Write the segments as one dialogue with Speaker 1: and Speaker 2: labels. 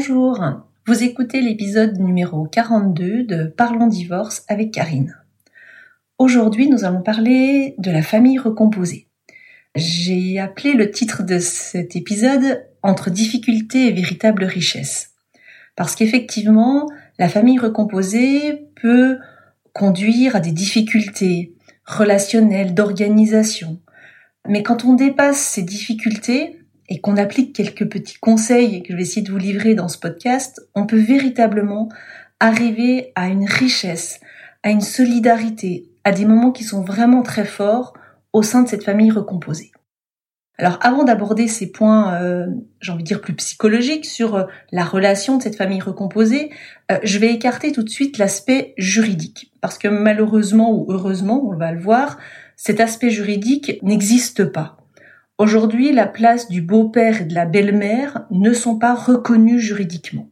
Speaker 1: Bonjour, vous écoutez l'épisode numéro 42 de Parlons divorce avec Karine. Aujourd'hui, nous allons parler de la famille recomposée. J'ai appelé le titre de cet épisode Entre difficultés et véritable richesse. Parce qu'effectivement, la famille recomposée peut conduire à des difficultés relationnelles, d'organisation. Mais quand on dépasse ces difficultés, et qu'on applique quelques petits conseils que je vais essayer de vous livrer dans ce podcast, on peut véritablement arriver à une richesse, à une solidarité, à des moments qui sont vraiment très forts au sein de cette famille recomposée. Alors avant d'aborder ces points, euh, j'ai envie de dire plus psychologiques sur euh, la relation de cette famille recomposée, euh, je vais écarter tout de suite l'aspect juridique. Parce que malheureusement ou heureusement, on va le voir, cet aspect juridique n'existe pas. Aujourd'hui, la place du beau-père et de la belle-mère ne sont pas reconnues juridiquement.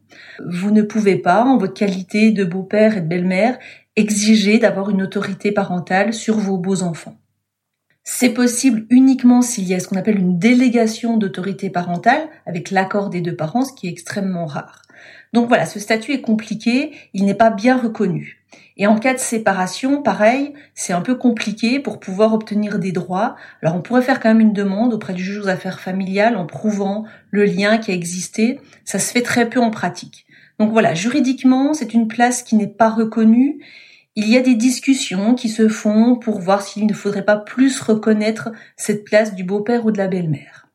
Speaker 1: Vous ne pouvez pas, en votre qualité de beau-père et de belle-mère, exiger d'avoir une autorité parentale sur vos beaux-enfants. C'est possible uniquement s'il y a ce qu'on appelle une délégation d'autorité parentale avec l'accord des deux parents, ce qui est extrêmement rare. Donc voilà, ce statut est compliqué, il n'est pas bien reconnu. Et en cas de séparation, pareil, c'est un peu compliqué pour pouvoir obtenir des droits. Alors on pourrait faire quand même une demande auprès du juge aux affaires familiales en prouvant le lien qui a existé. Ça se fait très peu en pratique. Donc voilà, juridiquement, c'est une place qui n'est pas reconnue. Il y a des discussions qui se font pour voir s'il ne faudrait pas plus reconnaître cette place du beau-père ou de la belle-mère.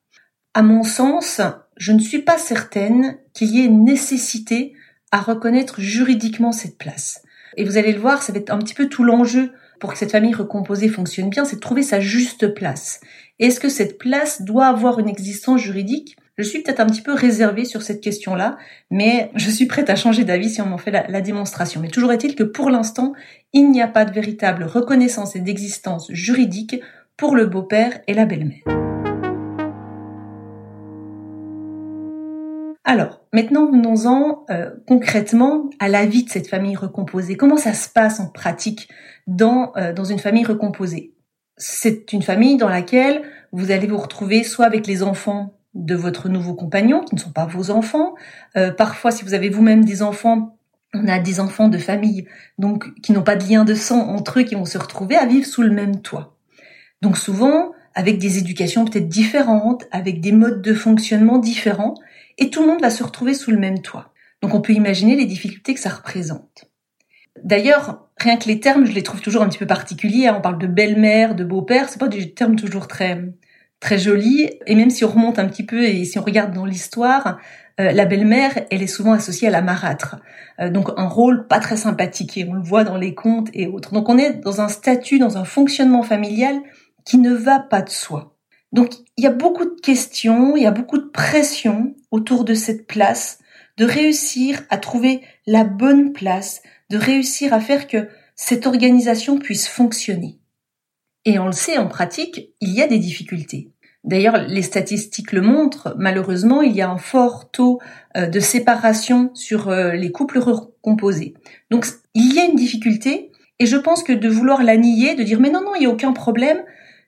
Speaker 1: À mon sens, je ne suis pas certaine qu'il y ait nécessité à reconnaître juridiquement cette place. Et vous allez le voir, ça va être un petit peu tout l'enjeu pour que cette famille recomposée fonctionne bien, c'est de trouver sa juste place. Est-ce que cette place doit avoir une existence juridique? Je suis peut-être un petit peu réservée sur cette question-là, mais je suis prête à changer d'avis si on m'en fait la, la démonstration. Mais toujours est-il que pour l'instant, il n'y a pas de véritable reconnaissance et d'existence juridique pour le beau-père et la belle-mère. Alors, maintenant venons-en euh, concrètement à la vie de cette famille recomposée. Comment ça se passe en pratique dans, euh, dans une famille recomposée? C'est une famille dans laquelle vous allez vous retrouver soit avec les enfants de votre nouveau compagnon, qui ne sont pas vos enfants. Euh, parfois, si vous avez vous-même des enfants, on a des enfants de famille, donc qui n'ont pas de lien de sang entre eux, qui vont se retrouver à vivre sous le même toit. Donc souvent, avec des éducations peut-être différentes, avec des modes de fonctionnement différents, et tout le monde va se retrouver sous le même toit. Donc on peut imaginer les difficultés que ça représente. D'ailleurs, rien que les termes, je les trouve toujours un petit peu particuliers. Hein. On parle de belle-mère, de beau-père, c'est pas des termes toujours très très jolis. Et même si on remonte un petit peu et si on regarde dans l'histoire, euh, la belle-mère, elle est souvent associée à la marâtre. Euh, donc un rôle pas très sympathique et on le voit dans les contes et autres. Donc on est dans un statut, dans un fonctionnement familial qui ne va pas de soi. Donc il y a beaucoup de questions, il y a beaucoup de pression autour de cette place, de réussir à trouver la bonne place, de réussir à faire que cette organisation puisse fonctionner. Et on le sait en pratique, il y a des difficultés. D'ailleurs, les statistiques le montrent, malheureusement, il y a un fort taux euh, de séparation sur euh, les couples recomposés. Donc, il y a une difficulté, et je pense que de vouloir la nier, de dire mais non, non, il n'y a aucun problème,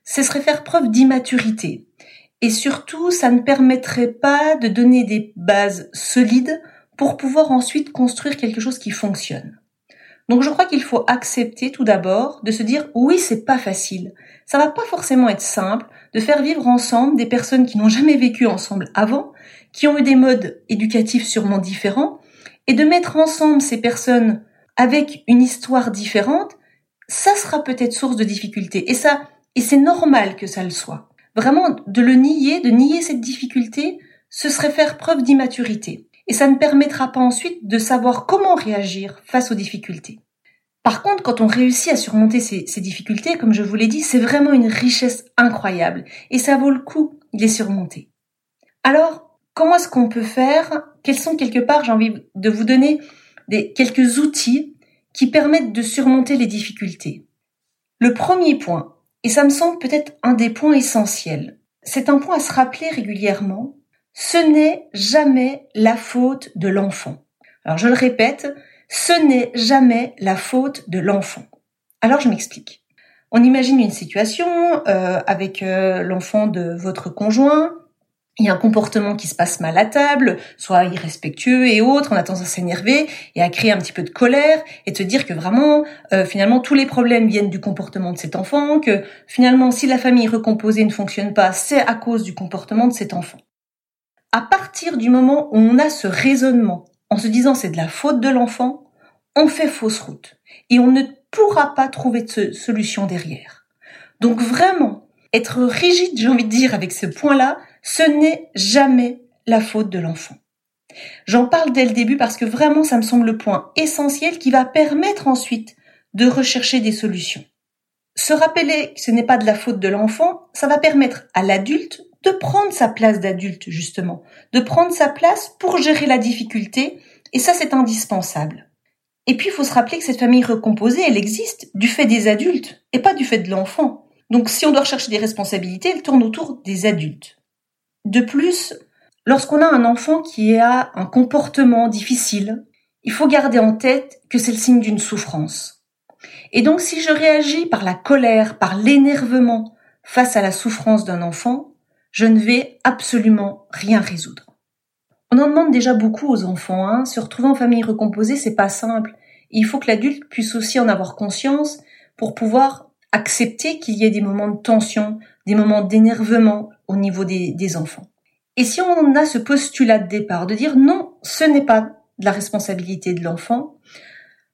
Speaker 1: ce serait faire preuve d'immaturité. Et surtout, ça ne permettrait pas de donner des bases solides pour pouvoir ensuite construire quelque chose qui fonctionne. Donc je crois qu'il faut accepter tout d'abord de se dire oui, c'est pas facile. Ça va pas forcément être simple de faire vivre ensemble des personnes qui n'ont jamais vécu ensemble avant, qui ont eu des modes éducatifs sûrement différents, et de mettre ensemble ces personnes avec une histoire différente, ça sera peut-être source de difficultés. Et ça, et c'est normal que ça le soit. Vraiment, de le nier, de nier cette difficulté, ce serait faire preuve d'immaturité. Et ça ne permettra pas ensuite de savoir comment réagir face aux difficultés. Par contre, quand on réussit à surmonter ces, difficultés, comme je vous l'ai dit, c'est vraiment une richesse incroyable. Et ça vaut le coup de les surmonter. Alors, comment est-ce qu'on peut faire? Quels sont quelque part, j'ai envie de vous donner des, quelques outils qui permettent de surmonter les difficultés. Le premier point, et ça me semble peut-être un des points essentiels. C'est un point à se rappeler régulièrement. Ce n'est jamais la faute de l'enfant. Alors je le répète, ce n'est jamais la faute de l'enfant. Alors je m'explique. On imagine une situation euh, avec euh, l'enfant de votre conjoint il y a un comportement qui se passe mal à table, soit irrespectueux et autres, on a tendance à s'énerver et à créer un petit peu de colère et te dire que vraiment, euh, finalement, tous les problèmes viennent du comportement de cet enfant, que finalement, si la famille recomposée ne fonctionne pas, c'est à cause du comportement de cet enfant. À partir du moment où on a ce raisonnement, en se disant c'est de la faute de l'enfant, on fait fausse route et on ne pourra pas trouver de solution derrière. Donc vraiment, être rigide, j'ai envie de dire, avec ce point-là, ce n'est jamais la faute de l'enfant. J'en parle dès le début parce que vraiment ça me semble le point essentiel qui va permettre ensuite de rechercher des solutions. Se rappeler que ce n'est pas de la faute de l'enfant, ça va permettre à l'adulte de prendre sa place d'adulte justement, de prendre sa place pour gérer la difficulté, et ça c'est indispensable. Et puis il faut se rappeler que cette famille recomposée, elle existe du fait des adultes et pas du fait de l'enfant. Donc si on doit rechercher des responsabilités, elle tourne autour des adultes. De plus, lorsqu'on a un enfant qui a un comportement difficile, il faut garder en tête que c'est le signe d'une souffrance. Et donc si je réagis par la colère, par l'énervement face à la souffrance d'un enfant, je ne vais absolument rien résoudre. On en demande déjà beaucoup aux enfants, hein. se retrouver en famille recomposée, c'est pas simple. il faut que l'adulte puisse aussi en avoir conscience pour pouvoir accepter qu'il y ait des moments de tension, des moments d'énervement au niveau des, enfants. Et si on a ce postulat de départ de dire non, ce n'est pas de la responsabilité de l'enfant,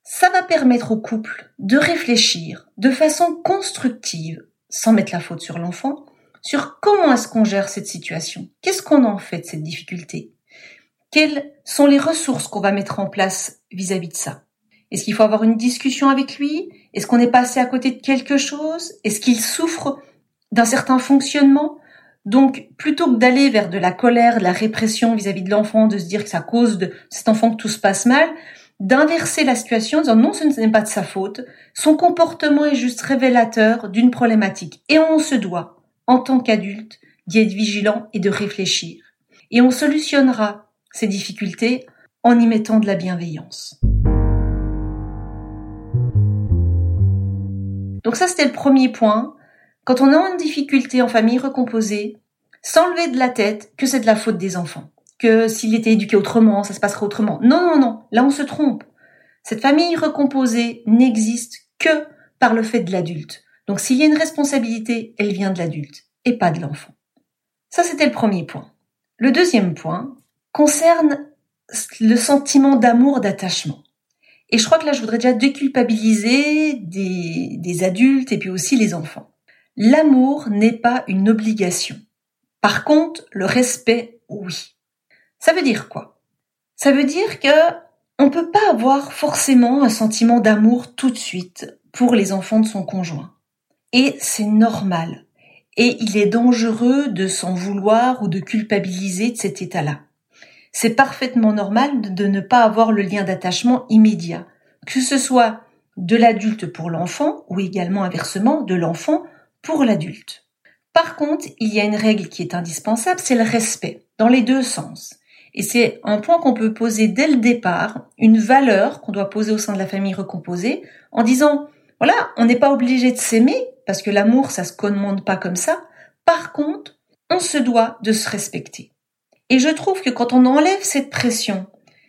Speaker 1: ça va permettre au couple de réfléchir de façon constructive, sans mettre la faute sur l'enfant, sur comment est-ce qu'on gère cette situation, qu'est-ce qu'on en fait de cette difficulté, quelles sont les ressources qu'on va mettre en place vis-à-vis de ça? Est-ce qu'il faut avoir une discussion avec lui? Est-ce qu'on est passé à côté de quelque chose? Est-ce qu'il souffre d'un certain fonctionnement. Donc, plutôt que d'aller vers de la colère, de la répression vis-à-vis de l'enfant, de se dire que c'est à cause de cet enfant que tout se passe mal, d'inverser la situation en disant non, ce n'est pas de sa faute. Son comportement est juste révélateur d'une problématique. Et on se doit, en tant qu'adulte, d'y être vigilant et de réfléchir. Et on solutionnera ces difficultés en y mettant de la bienveillance. Donc ça, c'était le premier point. Quand on est en difficulté en famille recomposée, s'enlever de la tête que c'est de la faute des enfants, que s'il était éduqué autrement, ça se passerait autrement. Non, non, non, là on se trompe. Cette famille recomposée n'existe que par le fait de l'adulte. Donc s'il y a une responsabilité, elle vient de l'adulte et pas de l'enfant. Ça, c'était le premier point. Le deuxième point concerne le sentiment d'amour, d'attachement. Et je crois que là, je voudrais déjà déculpabiliser des adultes et puis aussi les enfants. L'amour n'est pas une obligation. Par contre, le respect, oui. Ça veut dire quoi? Ça veut dire que on peut pas avoir forcément un sentiment d'amour tout de suite pour les enfants de son conjoint. Et c'est normal. Et il est dangereux de s'en vouloir ou de culpabiliser de cet état-là. C'est parfaitement normal de ne pas avoir le lien d'attachement immédiat, que ce soit de l'adulte pour l'enfant ou également inversement de l'enfant pour l'adulte. Par contre, il y a une règle qui est indispensable, c'est le respect, dans les deux sens. Et c'est un point qu'on peut poser dès le départ, une valeur qu'on doit poser au sein de la famille recomposée, en disant, voilà, on n'est pas obligé de s'aimer, parce que l'amour, ça se commande pas comme ça. Par contre, on se doit de se respecter. Et je trouve que quand on enlève cette pression,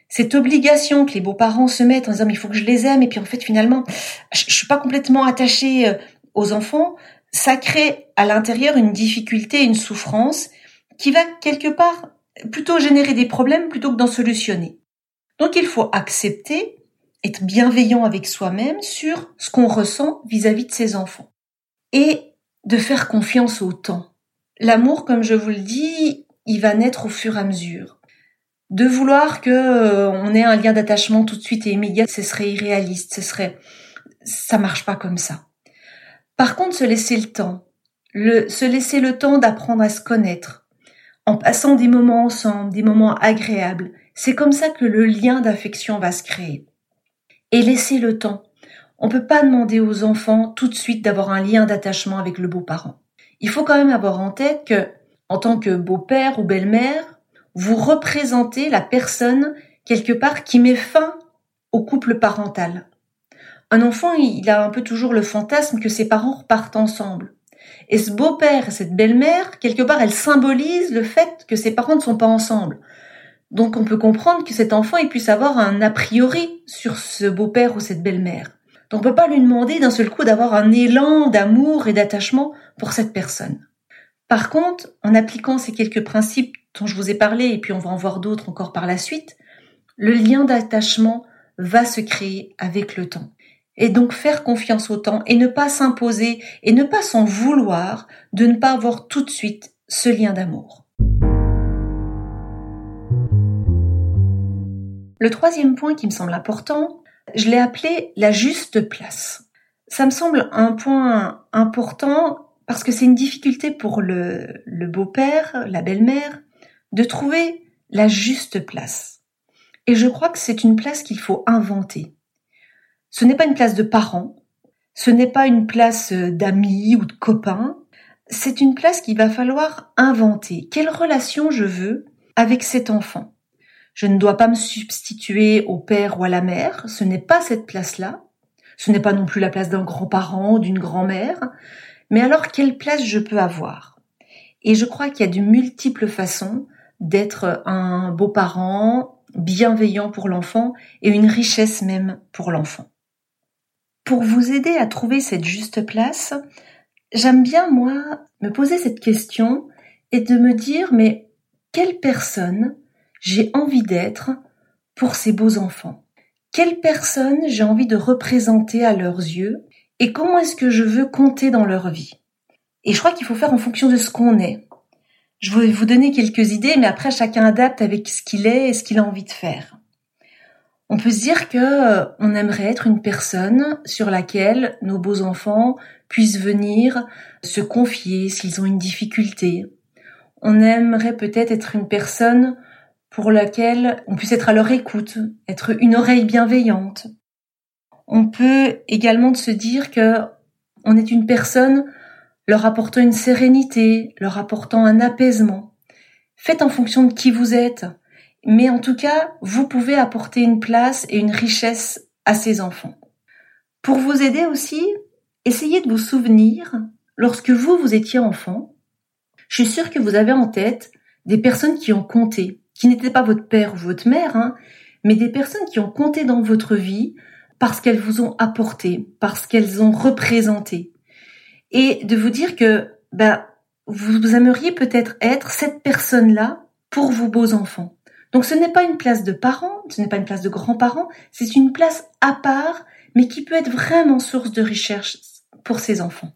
Speaker 1: cette obligation que les beaux-parents se mettent en disant il faut que je les aime et puis en fait finalement je, je suis pas complètement attachée euh, aux enfants, ça crée à l'intérieur une difficulté, une souffrance qui va quelque part plutôt générer des problèmes plutôt que d'en solutionner. Donc il faut accepter, être bienveillant avec soi-même sur ce qu'on ressent vis-à-vis de ses enfants. Et de faire confiance au temps. L'amour, comme je vous le dis, il va naître au fur et à mesure. De vouloir que euh, on ait un lien d'attachement tout de suite et immédiat, ce serait irréaliste, ce serait ça marche pas comme ça. Par contre, se laisser le temps, se laisser le temps d'apprendre à se connaître, en passant des moments ensemble, des moments agréables, c'est comme ça que le lien d'affection va se créer. Et laisser le temps. On peut pas demander aux enfants tout de suite d'avoir un lien d'attachement avec le beau-parent. Il faut quand même avoir en tête que, en tant que beau-père ou belle-mère, vous représentez la personne quelque part qui met fin au couple parental. Un enfant, il a un peu toujours le fantasme que ses parents repartent ensemble. Et ce beau-père et cette belle-mère, quelque part, elle symbolise le fait que ses parents ne sont pas ensemble. Donc on peut comprendre que cet enfant il puisse avoir un a priori sur ce beau-père ou cette belle-mère. Donc on peut pas lui demander d'un seul coup d'avoir un élan d'amour et d'attachement pour cette personne. Par contre, en appliquant ces quelques principes dont je vous ai parlé, et puis on va en voir d'autres encore par la suite, le lien d'attachement va se créer avec le temps. Et donc faire confiance au temps et ne pas s'imposer et ne pas s'en vouloir de ne pas avoir tout de suite ce lien d'amour. Le troisième point qui me semble important, je l'ai appelé la juste place. Ça me semble un point important parce que c'est une difficulté pour le, beau-père, la belle-mère, de trouver la juste place. Et je crois que c'est une place qu'il faut inventer. Ce n'est pas une place de parents, ce n'est pas une place d'amis ou de copains, c'est une place qu'il va falloir inventer. Quelle relation je veux avec cet enfant? Je ne dois pas me substituer au père ou à la mère. Ce n'est pas cette place-là. Ce n'est pas non plus la place d'un grand-parent ou d'une grand-mère. Mais alors, quelle place je peux avoir? Et je crois qu'il y a de multiples façons d'être un beau-parent, bienveillant pour l'enfant et une richesse même pour l'enfant. Pour vous aider à trouver cette juste place, j'aime bien, moi, me poser cette question et de me dire, mais quelle personne j'ai envie d'être pour ces beaux enfants? Quelle personne j'ai envie de représenter à leurs yeux et comment est-ce que je veux compter dans leur vie? Et je crois qu'il faut faire en fonction de ce qu'on est. Je vais vous donner quelques idées, mais après chacun adapte avec ce qu'il est et ce qu'il a envie de faire. On peut se dire que euh, on aimerait être une personne sur laquelle nos beaux enfants puissent venir se confier s'ils ont une difficulté. On aimerait peut-être être une personne pour laquelle on puisse être à leur écoute, être une oreille bienveillante. On peut également se dire que on est une personne leur apportant une sérénité, leur apportant un apaisement. Faites en fonction de qui vous êtes, mais en tout cas, vous pouvez apporter une place et une richesse à ces enfants. Pour vous aider aussi, essayez de vous souvenir, lorsque vous, vous étiez enfant, je suis sûre que vous avez en tête des personnes qui ont compté, qui n'étaient pas votre père ou votre mère, hein, mais des personnes qui ont compté dans votre vie parce qu'elles vous ont apporté, parce qu'elles ont représenté. Et de vous dire que bah, vous aimeriez peut-être être cette personne-là pour vos beaux enfants. Donc ce n'est pas une place de parents, ce n'est pas une place de grands-parents, c'est une place à part, mais qui peut être vraiment source de recherche pour ces enfants.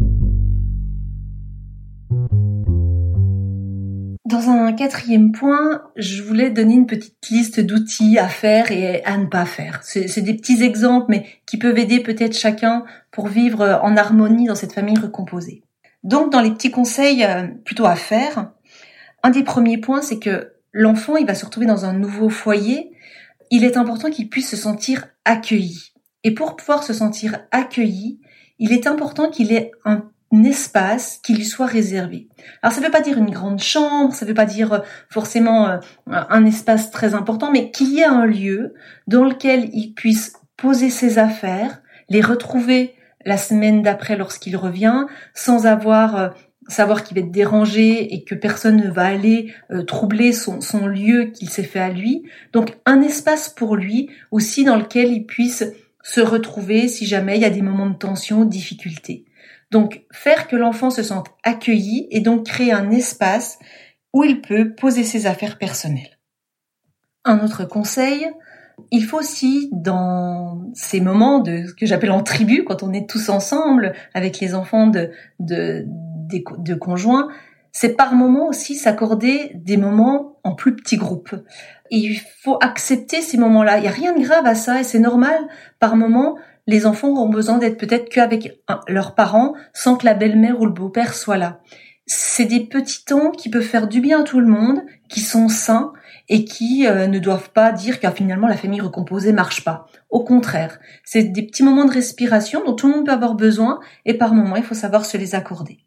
Speaker 1: Dans un quatrième point, je voulais donner une petite liste d'outils à faire et à ne pas faire. C'est des petits exemples, mais qui peuvent aider peut-être chacun pour vivre en harmonie dans cette famille recomposée. Donc, dans les petits conseils euh, plutôt à faire, un des premiers points, c'est que l'enfant, il va se retrouver dans un nouveau foyer. Il est important qu'il puisse se sentir accueilli. Et pour pouvoir se sentir accueilli, il est important qu'il ait un espace qui lui soit réservé. Alors ça ne veut pas dire une grande chambre, ça ne veut pas dire euh, forcément euh, un espace très important, mais qu'il y ait un lieu dans lequel il puisse poser ses affaires, les retrouver la semaine d'après lorsqu'il revient, sans avoir euh, savoir qu'il va être dérangé et que personne ne va aller troubler son, lieu qu'il s'est fait à lui. Donc un espace pour lui aussi dans lequel il puisse se retrouver si jamais il y a des moments de tension, de difficulté. Donc faire que l'enfant se sente accueilli et donc créer un espace où il peut poser ses affaires personnelles. Un autre conseil, il faut aussi dans ces moments de ce que j'appelle en tribu, quand on est tous ensemble avec les enfants de, de conjoints, c'est par moment aussi s'accorder des moments en plus petits groupes. Et il faut accepter ces moments-là. Il n'y a rien de grave à ça et c'est normal par moment les enfants auront besoin d'être peut-être qu'avec leurs parents sans que la belle-mère ou le beau-père soit là. C'est des petits temps qui peuvent faire du bien à tout le monde, qui sont sains et qui euh, ne doivent pas dire que finalement la famille recomposée marche pas. Au contraire, c'est des petits moments de respiration dont tout le monde peut avoir besoin et par moments il faut savoir se les accorder.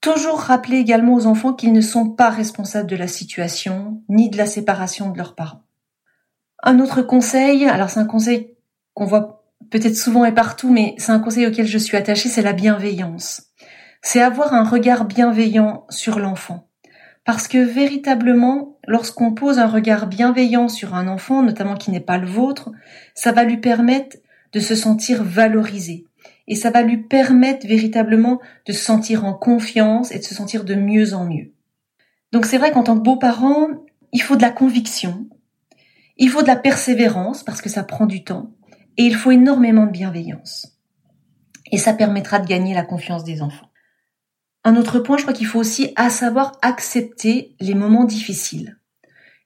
Speaker 1: Toujours rappeler également aux enfants qu'ils ne sont pas responsables de la situation ni de la séparation de leurs parents. Un autre conseil, alors c'est un conseil qu'on voit peut-être souvent et partout, mais c'est un conseil auquel je suis attachée, c'est la bienveillance. c'est avoir un regard bienveillant sur l'enfant. Parce que véritablement, lorsqu'on pose un regard bienveillant sur un enfant, notamment qui n'est pas le vôtre, ça va lui permettre de se sentir valorisé. Et ça va lui permettre véritablement de se sentir en confiance et de se sentir de mieux en mieux. Donc c'est vrai qu'en tant que beau-parent, il faut de la conviction, il faut de la persévérance parce que ça prend du temps, et il faut énormément de bienveillance. Et ça permettra de gagner la confiance des enfants. Un autre point, je crois qu'il faut aussi à savoir accepter les moments difficiles.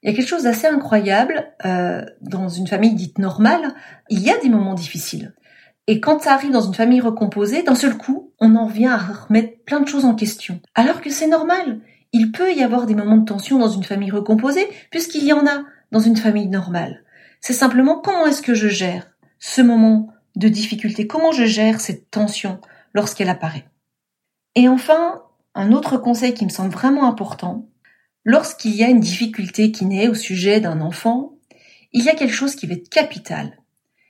Speaker 1: Il y a quelque chose d'assez incroyable euh, dans une famille dite normale. Il y a des moments difficiles. Et quand ça arrive dans une famille recomposée, d'un seul coup, on en vient à remettre plein de choses en question. Alors que c'est normal. Il peut y avoir des moments de tension dans une famille recomposée, puisqu'il y en a dans une famille normale. C'est simplement comment est-ce que je gère ce moment de difficulté, comment je gère cette tension lorsqu'elle apparaît? Et enfin, un autre conseil qui me semble vraiment important, lorsqu'il y a une difficulté qui naît au sujet d'un enfant, il y a quelque chose qui va être capital.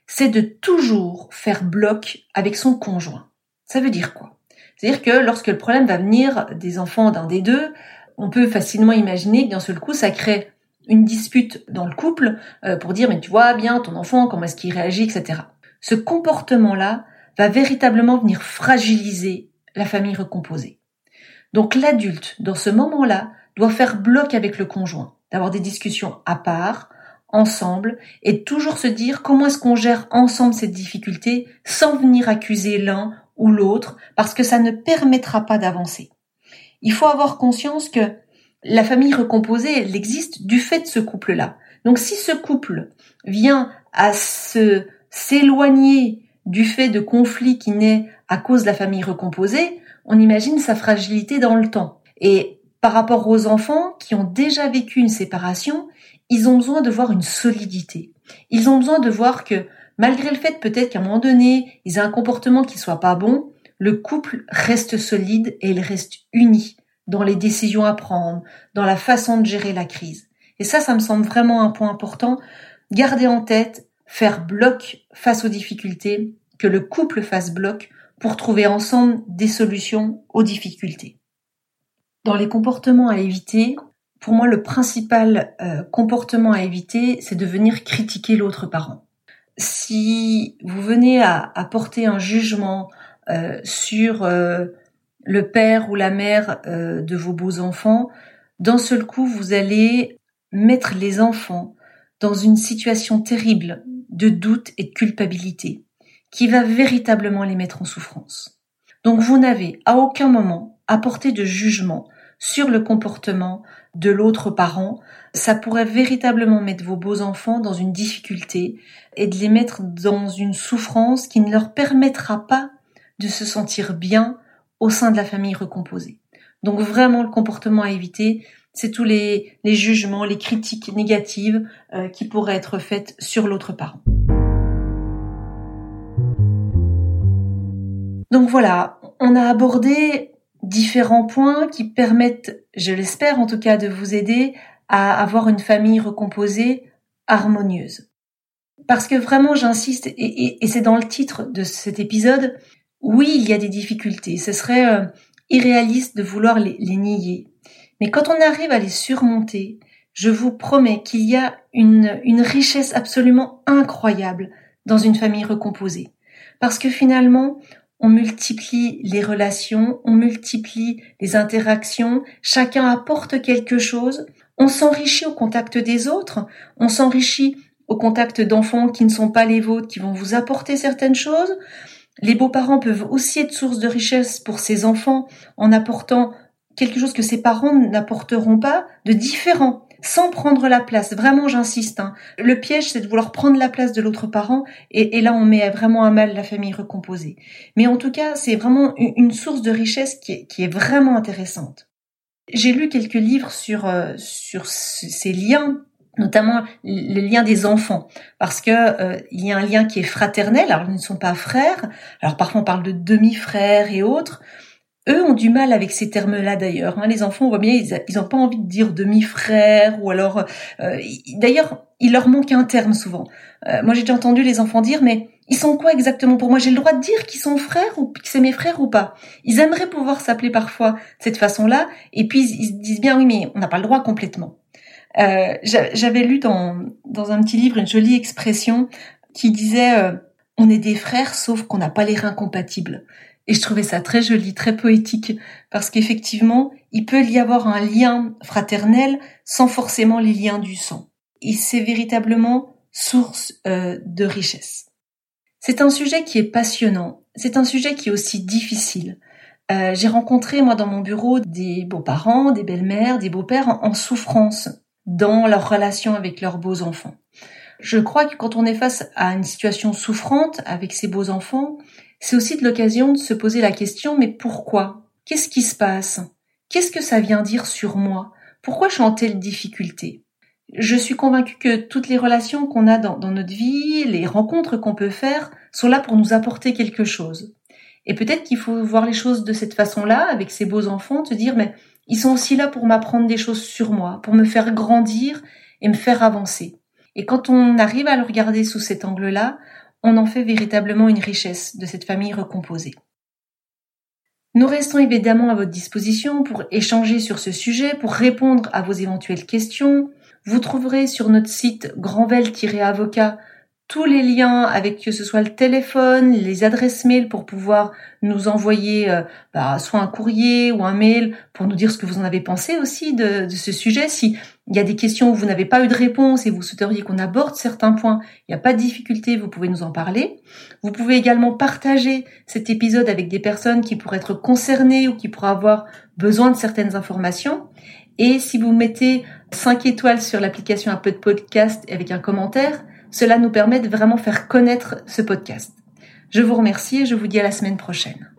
Speaker 1: C'est de toujours faire bloc avec son conjoint. Ça veut dire quoi? C'est-à-dire que lorsque le problème va venir des enfants d'un des deux, on peut facilement imaginer que d'un seul coup, ça crée une dispute dans le couple euh, pour dire mais tu vois bien ton enfant, comment est-ce qu'il réagit, etc. Ce comportement-là va véritablement venir fragiliser la famille recomposée. Donc l'adulte, dans ce moment-là, doit faire bloc avec le conjoint, d'avoir des discussions à part, ensemble, et toujours se dire comment est-ce qu'on gère ensemble cette difficulté sans venir accuser l'un ou l'autre, parce que ça ne permettra pas d'avancer. Il faut avoir conscience que la famille recomposée, elle existe du fait de ce couple-là. Donc si ce couple vient à se s'éloigner du fait de conflits qui naît à cause de la famille recomposée, on imagine sa fragilité dans le temps. Et par rapport aux enfants qui ont déjà vécu une séparation, ils ont besoin de voir une solidité. Ils ont besoin de voir que malgré le fait peut-être qu'à un moment donné, ils aient un comportement qui soit pas bon, le couple reste solide et il reste uni dans les décisions à prendre, dans la façon de gérer la crise. Et ça, ça me semble vraiment un point important. Garder en tête, faire bloc face aux difficultés, que le couple fasse bloc pour trouver ensemble des solutions aux difficultés. Dans les comportements à éviter, pour moi, le principal euh, comportement à éviter, c'est de venir critiquer l'autre parent. Si vous venez à, porter un jugement euh, sur euh, le père ou la mère de vos beaux enfants, d'un seul coup, vous allez mettre les enfants dans une situation terrible de doute et de culpabilité qui va véritablement les mettre en souffrance. Donc vous n'avez à aucun moment apporté de jugement sur le comportement de l'autre parent. Ça pourrait véritablement mettre vos beaux enfants dans une difficulté et de les mettre dans une souffrance qui ne leur permettra pas de se sentir bien au sein de la famille recomposée. Donc vraiment le comportement à éviter, c'est tous les, jugements, les critiques négatives euh, qui pourraient être faites sur l'autre parent. Donc voilà, on a abordé différents points qui permettent, je l'espère en tout cas, de vous aider à avoir une famille recomposée, harmonieuse. Parce que vraiment, j'insiste, et, c'est dans le titre de cet épisode, oui, il y a des difficultés. Ce serait euh, irréaliste de vouloir les, nier. Mais quand on arrive à les surmonter, je vous promets qu'il y a une, une richesse absolument incroyable dans une famille recomposée. Parce que finalement, on multiplie les relations, on multiplie les interactions, chacun apporte quelque chose, on s'enrichit au contact des autres, on s'enrichit au contact d'enfants qui ne sont pas les vôtres, qui vont vous apporter certaines choses. Les beaux-parents peuvent aussi être source de richesse pour ces enfants en apportant quelque chose que ses parents n'apporteront pas de différent sans prendre la place. Vraiment, j'insiste. Hein. Le piège, c'est de vouloir prendre la place de l'autre parent, et, là, on met vraiment à mal la famille recomposée. Mais en tout cas, c'est vraiment une, source de richesse qui est, vraiment intéressante. J'ai lu quelques livres sur euh, sur ces liens notamment le lien des enfants, parce que euh, il y a un lien qui est fraternel. Alors, ils ne sont pas frères. Alors, parfois, on parle de demi-frères et autres. Eux ont du mal avec ces termes-là d'ailleurs. Hein. Les enfants, on voit bien, ils n'ont pas envie de dire demi-frère ou alors. Euh, d'ailleurs, il leur manque un terme souvent. Euh, moi, j'ai déjà entendu les enfants dire, mais ils sont quoi exactement pour moi? J'ai le droit de dire qu'ils sont frères ou que c'est mes frères ou pas? Ils aimeraient pouvoir s'appeler parfois de cette façon-là, et puis ils se disent bien oui, mais on n'a pas le droit complètement. Euh, J'avais lu dans, dans un petit livre une jolie expression qui disait euh, on est des frères sauf qu'on n'a pas les reins compatibles. Et je trouvais ça très joli, très poétique, parce qu'effectivement, il peut y avoir un lien fraternel sans forcément les liens du sang. Et c'est véritablement source euh, de richesse. C'est un sujet qui est passionnant, c'est un sujet qui est aussi difficile. Euh, J'ai rencontré, moi, dans mon bureau, des beaux-parents, des belles-mères, des beaux-pères en, en souffrance dans leur relation avec leurs beaux-enfants. Je crois que quand on est face à une situation souffrante avec ses beaux-enfants, c'est aussi de l'occasion de se poser la question mais pourquoi? Qu'est-ce qui se passe? Qu'est-ce que ça vient dire sur moi? Pourquoi je suis en telle difficulté? Je suis convaincue que toutes les relations qu'on a dans, notre vie, les rencontres qu'on peut faire, sont là pour nous apporter quelque chose. Et peut-être qu'il faut voir les choses de cette façon-là, avec ces beaux enfants, te dire mais ils sont aussi là pour m'apprendre des choses sur moi, pour me faire grandir et me faire avancer. Et quand on arrive à le regarder sous cet angle-là, on en fait véritablement une richesse de cette famille recomposée. Nous restons évidemment à votre disposition pour échanger sur ce sujet, pour répondre à vos éventuelles questions. Vous trouverez sur notre site grandvel-avocat tous les liens avec que ce soit le téléphone, les adresses mail pour pouvoir nous envoyer euh, bah, soit un courrier ou un mail pour nous dire ce que vous en avez pensé aussi de, de ce sujet. Si il y a des questions où vous n'avez pas eu de réponse et vous souhaiteriez qu'on aborde certains points, il n'y a pas de difficulté, vous pouvez nous en parler. Vous pouvez également partager cet épisode avec des personnes qui pourraient être concernées ou qui pourraient avoir besoin de certaines informations. Et si vous mettez 5 étoiles sur l'application Apple Podcast avec un commentaire, cela nous permet de vraiment faire connaître ce podcast. Je vous remercie et je vous dis à la semaine prochaine.